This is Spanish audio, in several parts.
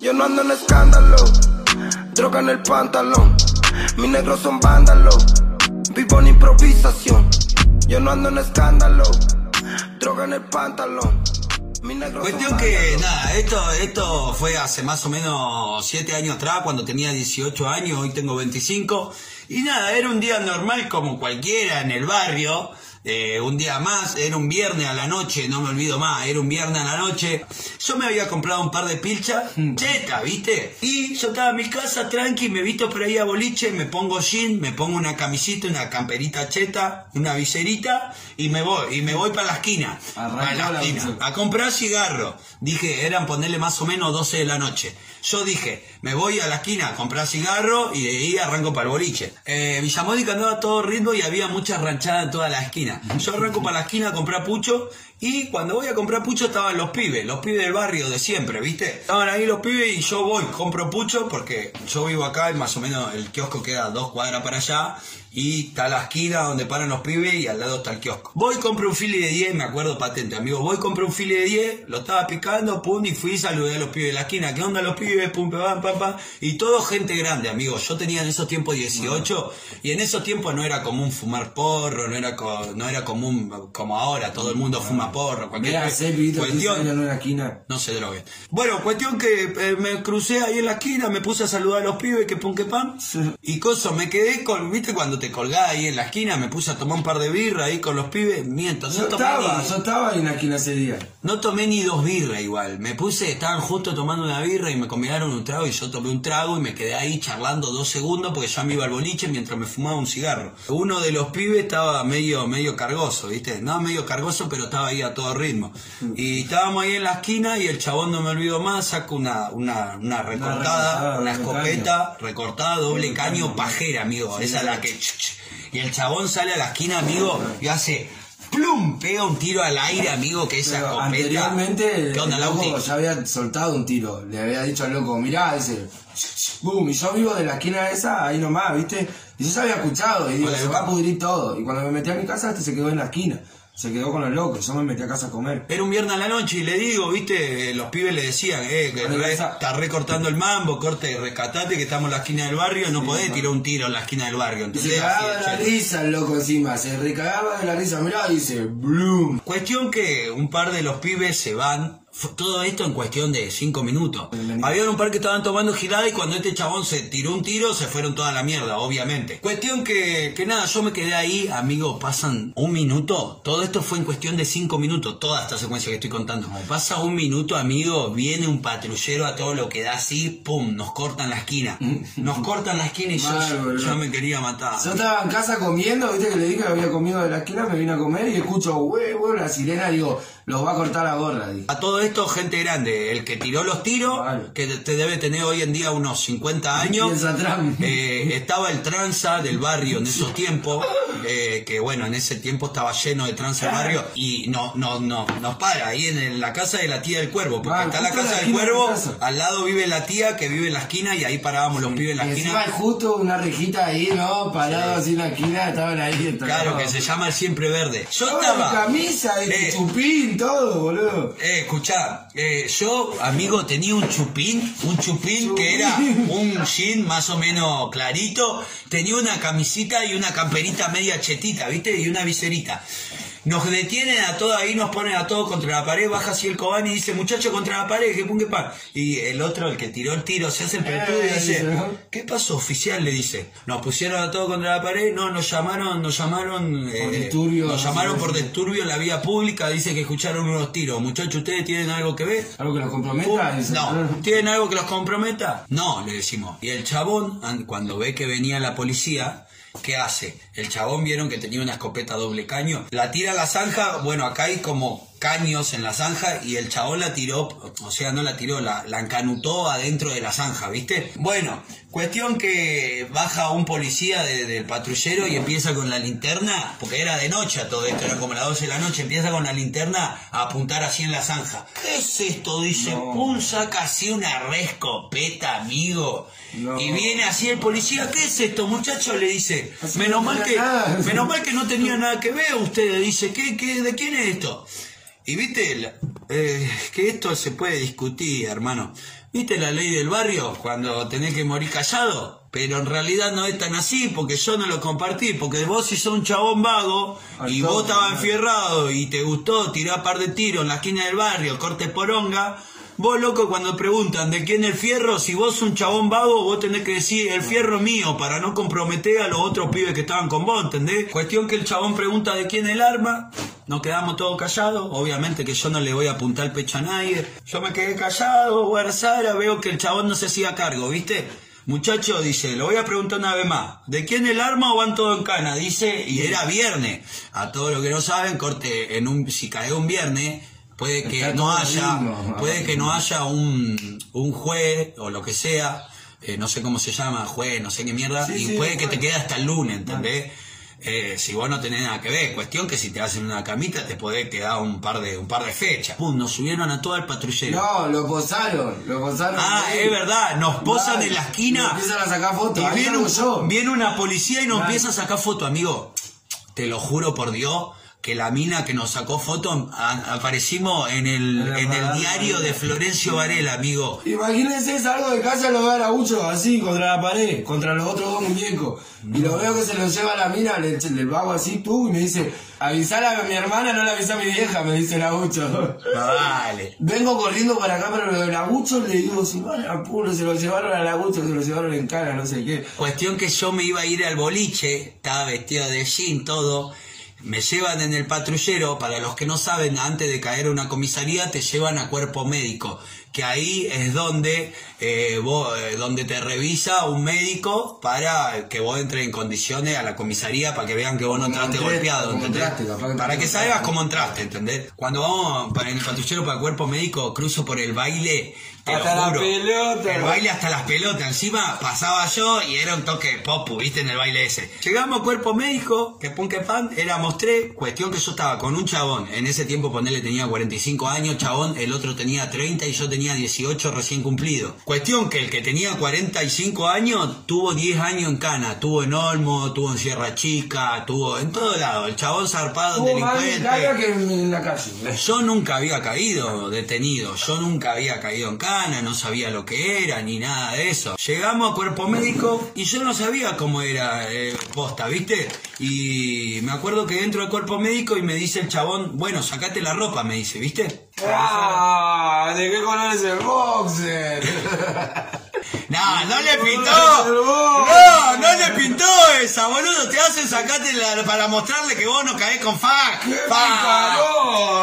Yo no ando en escándalo, droga en el pantalón. Mis negros son vándalos, vivo en improvisación. Yo no ando en escándalo, droga en el pantalón. Cuestión que, nada, esto, esto fue hace más o menos 7 años atrás, cuando tenía 18 años, hoy tengo 25. Y nada, era un día normal como cualquiera en el barrio. eh, un día más, era un viernes a la noche, no me olvido más, era un viernes a la noche. Yo me había comprado un par de pilchas, cheta, ¿viste? Y yo estaba en mi casa tranqui, me visto por ahí a boliche, me pongo jean, me pongo una camisita, una camperita cheta, una viserita y me voy, y me voy para la esquina. Para la esquina a comprar cigarro. Dije, eran ponerle más o menos 12 de la noche. Yo dije, me voy a la esquina a comprar cigarro y de ahí arranco para el boliche. Eh, Villamónica andaba a todo ritmo y había muchas ranchadas en toda la esquina. Yo arranco para la esquina a comprar pucho y cuando voy a comprar pucho estaban los pibes, los pibes del barrio de siempre, ¿viste? Estaban ahí los pibes y yo voy, compro pucho porque yo vivo acá y más o menos el kiosco queda dos cuadras para allá y está la esquina donde paran los pibes y al lado está el kiosco. Voy, compro un fili de 10, me acuerdo patente, amigo. Voy, compro un fili de 10, lo estaba picando, pum, y fui y saludé a los pibes de la esquina. ¿Qué onda los pibes? Pum, pam, pam, pam. Y todo gente grande, amigo. Yo tenía en esos tiempos 18 y en esos tiempos no era común fumar porro, no era, co- no era común como ahora, todo el mundo fuma porro. Cualquier Mira, que cuestión- en una esquina. no se droguen. Bueno, cuestión que eh, me crucé ahí en la esquina, me puse a saludar a los pibes, que pum, que pam. Y coso, me quedé con, viste, cuando te colgás ahí en la esquina, me puse a tomar un par de birra ahí con los pibes. Miento, no Yo tomé, estaba, ni, yo estaba en la esquina ese día. no tomé ni dos birras igual. Me puse, estaban justo tomando una birra y me combinaron un trago y yo tomé un trago y me quedé ahí charlando dos segundos porque ya me iba al boliche mientras me fumaba un cigarro. Uno de los pibes estaba medio, medio cargoso, viste, no medio cargoso, pero estaba ahí a todo ritmo. Y estábamos ahí en la esquina y el chabón no me olvido más, saca una, una, una recortada, recortada, una escopeta recortada, doble caño, pajera, amigo. Esa es la que... Y el chabón sale a la esquina, amigo, y hace... ¡Plum! Pega un tiro al aire, amigo, que esa Pero escopeta... anteriormente ¿Qué onda, el loco ya había soltado un tiro. Le había dicho al loco, mirá, dice, boom, y yo vivo de la esquina esa, ahí nomás, ¿viste? Y yo ya había escuchado, y digo, se va a pudrir todo. Y cuando me metí a mi casa, este se quedó en la esquina. Se quedó con los locos, yo me metí a casa a comer. Era un viernes a la noche y le digo, viste, los pibes le decían, eh, que re- está recortando el mambo, corte, rescatate, que estamos en la esquina del barrio, no podés tirar un tiro en la esquina del barrio. Se cagaba de la risa el loco encima, se recagaba de la risa, mirá, dice, bloom. Cuestión que un par de los pibes se van, todo esto en cuestión de cinco minutos. Había un par que estaban tomando girada y cuando este chabón se tiró un tiro se fueron toda la mierda, obviamente. Cuestión que, que nada, yo me quedé ahí, amigo, pasan un minuto, todo esto fue en cuestión de cinco minutos, toda esta secuencia que estoy contando. Pasa un minuto, amigo, viene un patrullero a todo lo que da así, pum, nos cortan la esquina. Nos cortan la esquina y yo, yo me quería matar. Yo estaba en casa comiendo, viste que le dije que había comido de la esquina, me vine a comer y escucho, güey, güey, la sirena, digo, los va a cortar la gorra. A todo esto, gente grande, el que tiró los tiros, Vale. que te debe tener hoy en día unos 50 años, eh, estaba el tranza del barrio en esos tiempos, eh, que bueno, en ese tiempo estaba lleno de tranza el barrio, y no, no, no, nos para ahí en el- la casa de la tía del cuervo, porque Ah, está la en la casa del cuervo, casa. al lado vive la tía que vive en la esquina, y ahí parábamos los pibes en la y esquina. justo una rejita ahí, ¿no? Parado así en la esquina, estaban ahí. estaban- Claro, que se llama el siempre verde. Yo Estaba camisa, de Eh, chupín, todo, boludo. Eh, escuchá, eh, yo, amigo, tenía un chupín, un chupín que era un jean más o menos clarito, tenía una camisita y una camperita media chetita, ¿viste? Y una viserita. Nos detienen a todos ahí, nos ponen a todos contra la pared, baja así el cobán y dice, muchacho contra la pared, que pum, que pan. Y el otro, el que tiró el tiro, se hace el pelotudo y Eh, dice. ¿qué pasó oficial? Le dice, nos pusieron a todos contra la pared, no, nos llamaron, nos llamaron, eh, disturbios, nos llamaron por disturbio en la vía pública, dice que escucharon unos tiros. Muchachos, ¿ustedes tienen algo que ver? Algo que los comprometa. dice, No, ah. ¿tienen algo que los comprometa? No, le decimos. Y el chabón, an- cuando ve que venía la policía, ¿qué hace? El chabón vieron que tenía una escopeta doble caño, la tira a la zanja, bueno, acá hay como caños en la zanja y el chabón la tiró, o sea, no la tiró, la, la encanutó adentro de la zanja, ¿viste? Bueno, cuestión que baja un policía de- del patrullero y empieza con la linterna, porque era de noche a todo esto, era como las 12 de la noche, empieza con la linterna a apuntar así en la zanja. ¿Qué es esto? Dice, pum, saca así una re escopeta, amigo. No. Y viene así el policía, ¿qué es esto, muchacho? Le dice, Así menos no mal que, nada. menos mal que no tenía nada que ver usted, dice, ¿qué, qué, de quién es esto? Y viste, eh, que esto se puede discutir, hermano. ¿Viste la ley del barrio cuando tenés que morir callado? Pero en realidad no es tan así porque yo no lo compartí, porque vos si sos un chabón vago y vos estabas enfierrado y te gustó tirar par de tiros en la esquina del barrio, corte poronga, vos loco cuando preguntan de quién el fierro, si vos un chabón vago, vos tenés que decir el fierro mío para no comprometer a los otros pibes que estaban con vos, ¿entendés? Cuestión que el chabón pregunta de quién el arma, nos quedamos todos callados, obviamente que yo no le voy a apuntar el pecho a nadie, yo me quedé callado, guarzara, veo que el chabón no se hacía cargo, ¿viste? Muchacho dice, lo voy a preguntar una vez más, ¿de quién el arma o van todo en cana? Dice, y era viernes. A todos los que no saben, corte, en un, si cae un viernes, puede que no haya, lindo. puede que no haya un, un juez o lo que sea, eh, no sé cómo se llama, juez, no sé qué mierda, Sí, y sí, puede que te quede hasta el lunes, ¿entendés? Eh, si vos no tenés nada que ver, cuestión que si te hacen una camita te podés quedar un par de un par de fechas. Pum, nos subieron a todo el patrullero. No, lo posaron, lo posaron. Ah, ahí. es verdad, nos posan Claro, en la esquina. Empiezan a sacar fotos. Y viene, un- una policía y nos empieza a sacar foto, amigo. Te lo juro por Dios que la mina que nos sacó foto a- aparecimos en el, En la el diario de Florencio Varela, amigo. Imagínense, salgo de casa y lo veo a Araújo así, contra la pared, contra los otros dos muñecos. Y lo veo que se lo lleva a la mina, le, le hago así, tú, y me dice, avisale a mi hermana, no le avisa a mi vieja, me dice Araújo. Vale. Vengo corriendo para acá, pero lo de Araújo le digo, si van a puro, se lo llevaron a Araújo, se lo llevaron en cara, no sé qué. Cuestión que yo me iba a ir al boliche, estaba vestido de jean, todo. Me llevan en el patrullero, para los que no saben, antes de caer a una comisaría te llevan a cuerpo médico, que ahí es donde, eh, vos, eh, donde te revisa un médico para que vos entres en condiciones a la comisaría para que vean que vos no entraste golpeado, ¿entendés? entraste, Para que salgas cómo entraste, ¿entendés? Cuando vamos para el patrullero para cuerpo médico, cruzo por el baile, te Hasta lo la juro, pelota. el baile hasta las pelotas. Encima pasaba yo y era un toque de popu, viste, en el baile ese. Llegamos a cuerpo médico, que pun que pan, éramos tres. Cuestión que yo estaba con un chabón. En ese tiempo ponerle tenía 45 años, chabón, el otro tenía 30 y yo tenía 18 recién cumplido. Cuestión que el que tenía 45 años tuvo 10 años en cana. Tuvo en Olmo, tuvo en Sierra Chica, tuvo en todo lado. El chabón zarpado, más delincuente. que en, la calle. Yo nunca había caído detenido, yo nunca había caído en cana, no sabía lo que era ni nada de eso. Llegamos a cuerpo médico y yo no sabía cómo era eh, posta, ¿viste? Y me acuerdo que entro al cuerpo médico y me dice el chabón, bueno, sacate la ropa, me dice, ¿viste? ¿De qué color es el boxer? No, no le pintó. No, no le pintó esa, boludo. Te hacen sacarte la- para mostrarle que vos no caés con fa. ¡Qué Fa.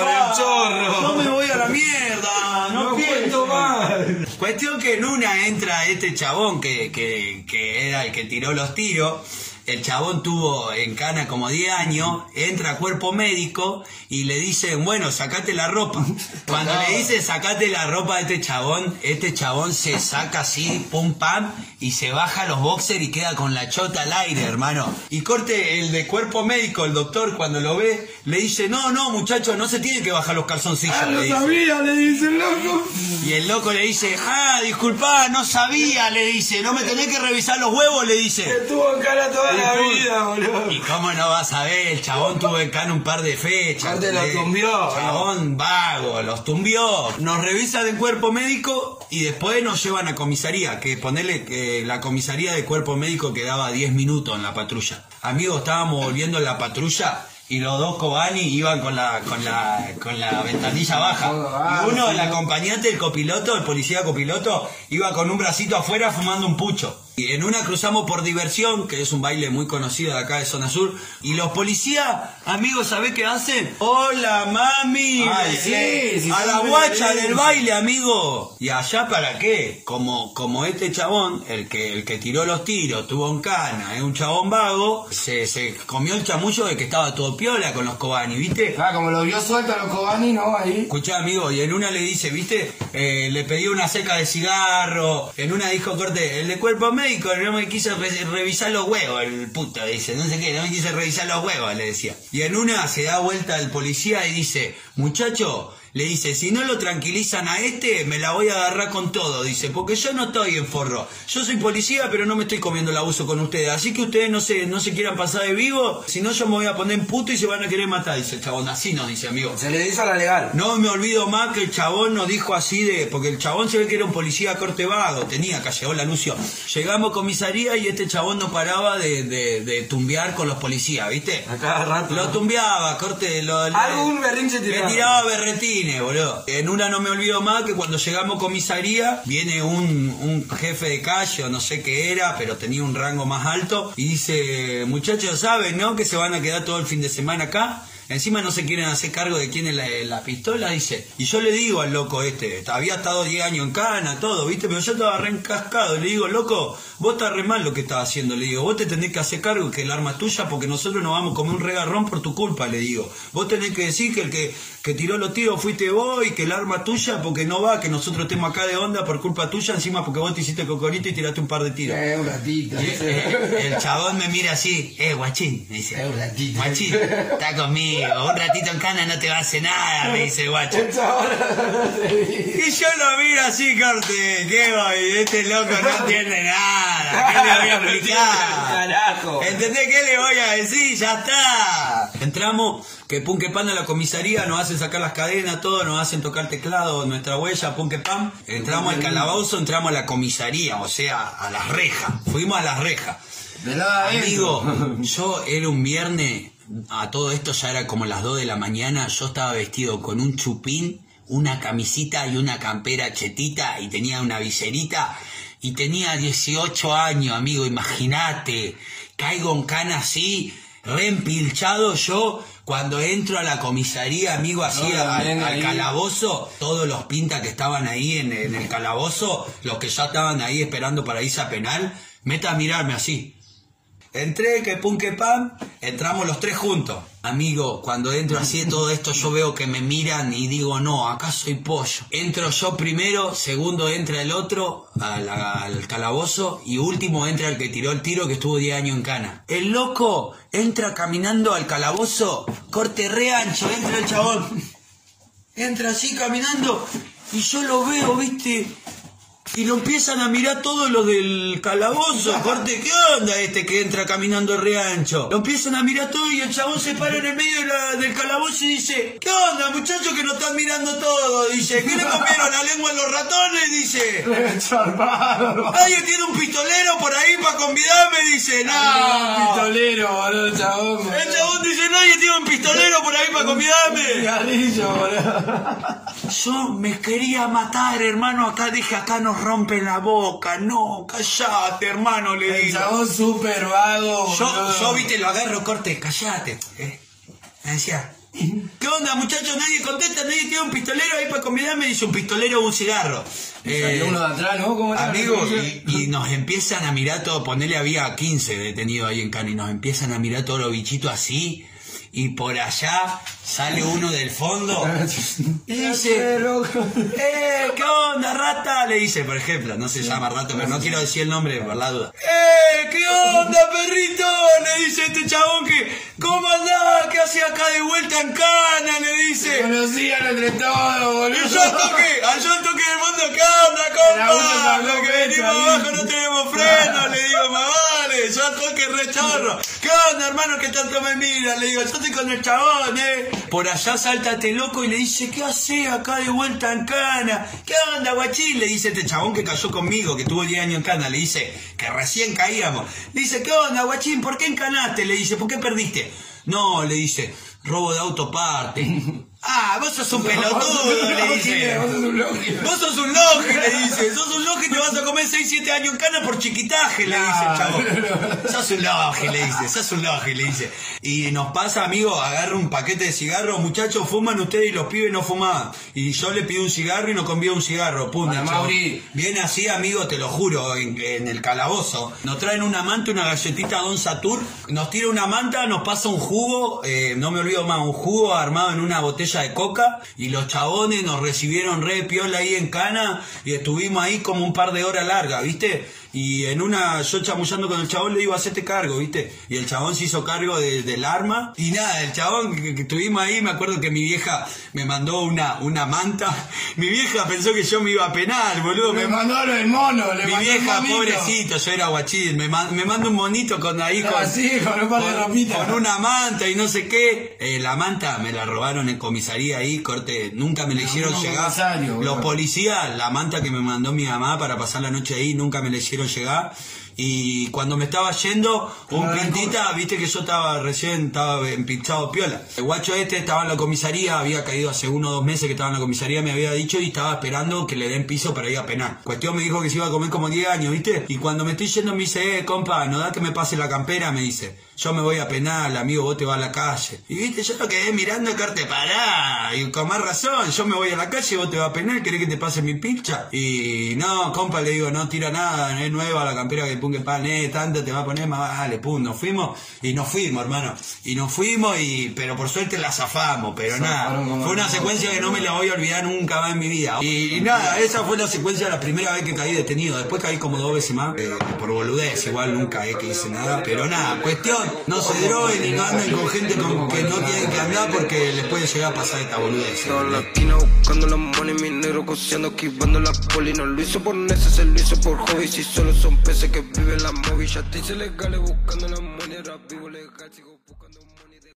el chorro! No me voy a la mierda. No, No cuento más. Cuestión que en una entra este chabón que, que, que era el que tiró los tiros. El chabón tuvo en cana como 10 años, entra a cuerpo médico y le dicen, bueno, sacate la ropa. Cuando le dicen sacate la ropa a este chabón, este chabón se saca así, pum pam, y se baja los boxers y queda con la chota al aire, hermano. Y corte el de cuerpo médico, el doctor, cuando lo ve, le dice, no, no, muchacho, no se tiene que bajar los calzoncillos. ¡Ah, dice. sabía! Le dice el loco. Y el loco le dice, ah, disculpa, no sabía, le dice, no me tenés que revisar los huevos, le dice. Estuvo en cara toda la Y vida, boludo. Y cómo no vas a ver, el chabón tuvo en cana un par de fechas. Aparte los tumbió, Chabón vago, los tumbió. Nos revisan en cuerpo médico y después nos llevan a comisaría, que ponerle que la comisaría de cuerpo médico quedaba 10 minutos en la patrulla. Amigos, estábamos volviendo en la patrulla y los dos Kobani iban con la, con la, con la ventanilla baja. Y uno, el acompañante, el copiloto, el policía copiloto, iba con un bracito afuera fumando un pucho. Y en una cruzamos por diversión, que es un baile muy conocido de acá de Zona Sur. Y los policías, amigos, ¿sabés qué hacen? ¡Hola, mami! Ay, sí, Le- sí, a la guacha del baile, amigo. ¿Y allá para qué? Como, como este chabón, el que, el que tiró los tiros, tuvo en cana, es un chabón vago, se, se comió el chamullo de que estaba todo piola con los Kobani, ¿viste? Ah, como lo vio suelto a los Cobani, ¿no? Ahí. Escuchá, amigo, y en una le dice, ¿viste? Eh, le pedí una seca de cigarro. En una dijo, corte, el de cuerpo médico no me quiso re- revisar los huevos, el puto, dice, no sé qué, no me quiso revisar los huevos, le decía. Y en una se da vuelta el policía y dice, muchacho, Le dice, si no lo tranquilizan a este, me la voy a agarrar con todo, dice, porque yo no estoy en forro. Yo soy policía, pero no me estoy comiendo el abuso con ustedes. Así que ustedes no se, no se quieran pasar de vivo, si no yo me voy a poner en puto y se van a querer matar, dice el chabón. Así nos dice, amigo. Se le hizo la legal. No me olvido más que el chabón nos dijo así de, porque el chabón se ve que era un policía corte vago, tenía acá llegó la Lucio. Llegamos a comisaría y este chabón no paraba de, de, de tumbear con los policías, ¿viste? A cada rato. Lo tumbeaba, corte, lo, Algún berrinche le tiraba. tiraba boludo. En una no me olvido más que cuando llegamos a comisaría, viene un, un jefe de calle o no sé qué era, pero tenía un rango más alto, y dice, muchachos, ¿saben, no? Que se van a quedar todo el fin de semana acá. Encima no se quieren hacer cargo de quién es la, la pistola, dice. Y yo le digo al loco este, había estado 10 años en cana, todo, ¿viste? Pero yo estaba re encascado. Le digo, loco, vos estás re mal lo que estás haciendo. Le digo, vos te tenés que hacer cargo que el arma es tuya porque nosotros nos vamos a comer un regarrón por tu culpa, le digo. Vos tenés que decir que el que, que tiró los tiros fuiste vos y que el arma es tuya porque no va, que nosotros estemos acá de onda por culpa tuya, encima porque vos te hiciste cocorito y tiraste un par de tiros. Eh, un ratito. Y, eh, el chabón me mira así, eh, guachín, me dice. Eh, un ratito. Guachín, está conmigo, un ratito en cana no te va a hacer nada, me dice el guacho. Y yo lo miro así, corte, ¿qué voy? Este loco no entiende nada, ¿qué le voy a explicar? ¿Entendés qué le voy a decir? Ya está. Entramos, que pum que pan a la comisaría, nos hacen sacar las cadenas, todo, nos hacen tocar teclado, nuestra huella, pum que pan. Entramos al calabozo, entramos a la comisaría, o sea, a las rejas. Fuimos a las rejas. Amigo, yo era un viernes, a todo esto ya era como las 2 de la mañana, yo estaba vestido con un chupín, una camisita y una campera chetita y tenía una viserita y tenía 18 años, amigo, imagínate, caigo en cana así, reempilchado yo. Cuando entro a la comisaría, amigo, así No, al, al calabozo, todos los pintas que estaban ahí en, en el calabozo, los que ya estaban ahí esperando para irse a penal, meta a mirarme así. Entré, que pum, que pam, entramos los tres juntos. Amigo, cuando entro así de todo esto, yo veo que me miran y digo, no, acá soy pollo. Entro yo primero, segundo entra el otro al, al calabozo y último entra el que tiró el tiro que estuvo 10 años en cana. El loco entra caminando al calabozo, corte re ancho, entra el chabón. Entra así caminando y yo lo veo, viste, y lo empiezan a mirar todos los del calabozo. Corte, ¿qué onda este que entra caminando re ancho? Lo empiezan a mirar todo y el chabón se para en el medio de la- del calabozo y dice, ¿qué onda muchachos que nos están mirando todo? Dice, ¿qué le comieron la lengua a los ratones? Dice. ¿alguien tiene un pistolero por ahí para convidarme? Dice, no. Pistolero, boludo, el chabón. El chabón dice, nadie tiene un pistolero por ahí para convidarme. Boludo. Yo me quería matar, hermano. Acá dije, acá nos rompen la boca. No, callate, hermano, le El digo. chabón súper vago, Yo, boludo. yo, viste, lo agarro, corte, callate. Eh, Me decía, ¿qué onda, muchachos? Nadie contesta, nadie tiene un pistolero ahí para convidarme. Dice, un pistolero o un cigarro. Eh, uno de atrás, ¿no? ¿Cómo era? Amigos, y, y nos empiezan a mirar todo, ponele había 15 detenidos ahí en Cana y nos empiezan a mirar todos los bichitos así y por allá sale uno del fondo y dice, ¡Eh, qué onda, rata! Le dice, por ejemplo, no se llama rata, pero no quiero decir el nombre por la duda. ¡Eh, qué onda, perrito! Le dice este chabón que, ¿cómo andás? ¿Qué hace acá de vuelta en cana? Le dice. Conocían entre todos, boludo. Y yo al toque, al yo al toque del mundo, ¿qué onda, compa? sacó Lo que venimos abajo no tenemos freno, le digo, vale, yo toque re chorro. ¿Qué onda, hermano, que tanto me mira? Le digo, yo con el chabón, eh. Por allá salta este loco y le dice, ¿qué hace acá de vuelta en cana? ¿Qué onda, guachín? Le dice este chabón que cayó conmigo, que tuvo 10 años en cana, le dice, que recién caíamos. Le dice, ¿qué onda, guachín? ¿Por qué encanaste? Le dice, ¿por qué perdiste? No, le dice, robo de autoparte. Ah, vos sos un pelotudo, le dice. Vos sos un logi. Vos sos un le dice. Sos un logi y te vas a comer 6, 7 años en cana por chiquitaje, le dice el chabón. Sos un logi, le dice. Sos un logi, le dice. Y nos pasa, amigo, agarra un paquete de cigarros. Muchachos, fuman ustedes y los pibes no fumaban. Y yo le pido un cigarro y nos convía un cigarro. Chabón. Mauri. Viene así, amigo, te lo juro, en, en el calabozo. Nos traen una manta, una galletita Don Satur. Nos tira una manta, nos pasa un jugo, eh, no me olvido más, un jugo armado en una botella de coca. Y los chabones nos recibieron re piola ahí en cana. Y estuvimos ahí como un par de horas largas, ¿viste? Y en una, yo chamullando con el chabón le digo, hacete cargo, ¿viste? Y el chabón se hizo cargo de- del arma. Y nada, el chabón que, que estuvimos ahí, me acuerdo que mi vieja me mandó una, una manta. Mi vieja pensó que yo me iba a penar, boludo. Me Me, mandó el mono, le mi mandó vieja, pobrecito, yo era guachín, me, man- me manda un monito con ahí con, Ah, sí, con un par de ropitas. con una manta y no sé qué. Eh, la manta me la robaron en comisaría ahí, corte, nunca me la hicieron no, llegar. Los policías, la manta que me mandó mi mamá para pasar la noche ahí, nunca me la hicieron llegar. Y cuando me estaba yendo, un Claro, pintita, viste que yo estaba recién, estaba empinchado piola. El guacho este estaba en la comisaría, había caído hace uno o dos meses que estaba en la comisaría, me había dicho y estaba esperando que le den piso para ir a penar. Cuestión me dijo que se iba a comer como 10 años, viste. Y cuando me estoy yendo me dice, eh, compa, no da que me pase la campera, me dice. Yo me voy a penar, amigo, vos te vas a la calle. Y viste, yo lo quedé mirando y corte, pará. Y con más razón, yo me voy a la calle, vos te vas a penar, querés que te pase mi pincha. Y no, compa, le digo, no tira nada, es nueva la campera que el pan, eh, tanto te va a poner más, vale, pum, nos fuimos y nos fuimos, hermano. Y nos fuimos y, pero por suerte la zafamos, pero nada. Fue una secuencia que no me la voy a olvidar nunca más en mi vida. Y, y nada, esa fue la secuencia la primera vez que caí detenido. Después caí como dos veces más, eh, por boludez, igual nunca es que hice nada. Pero nada, cuestión, no se droguen y no anden con gente con que no tienen que andar porque les puede llegar a pasar esta boludez. Buscando la money, mi negro coseando, esquivando la poli. No lo hizo por neces, se lo hizo por hobby. Si solo son peces que viven la movilla, te hice legales buscando la money, ahora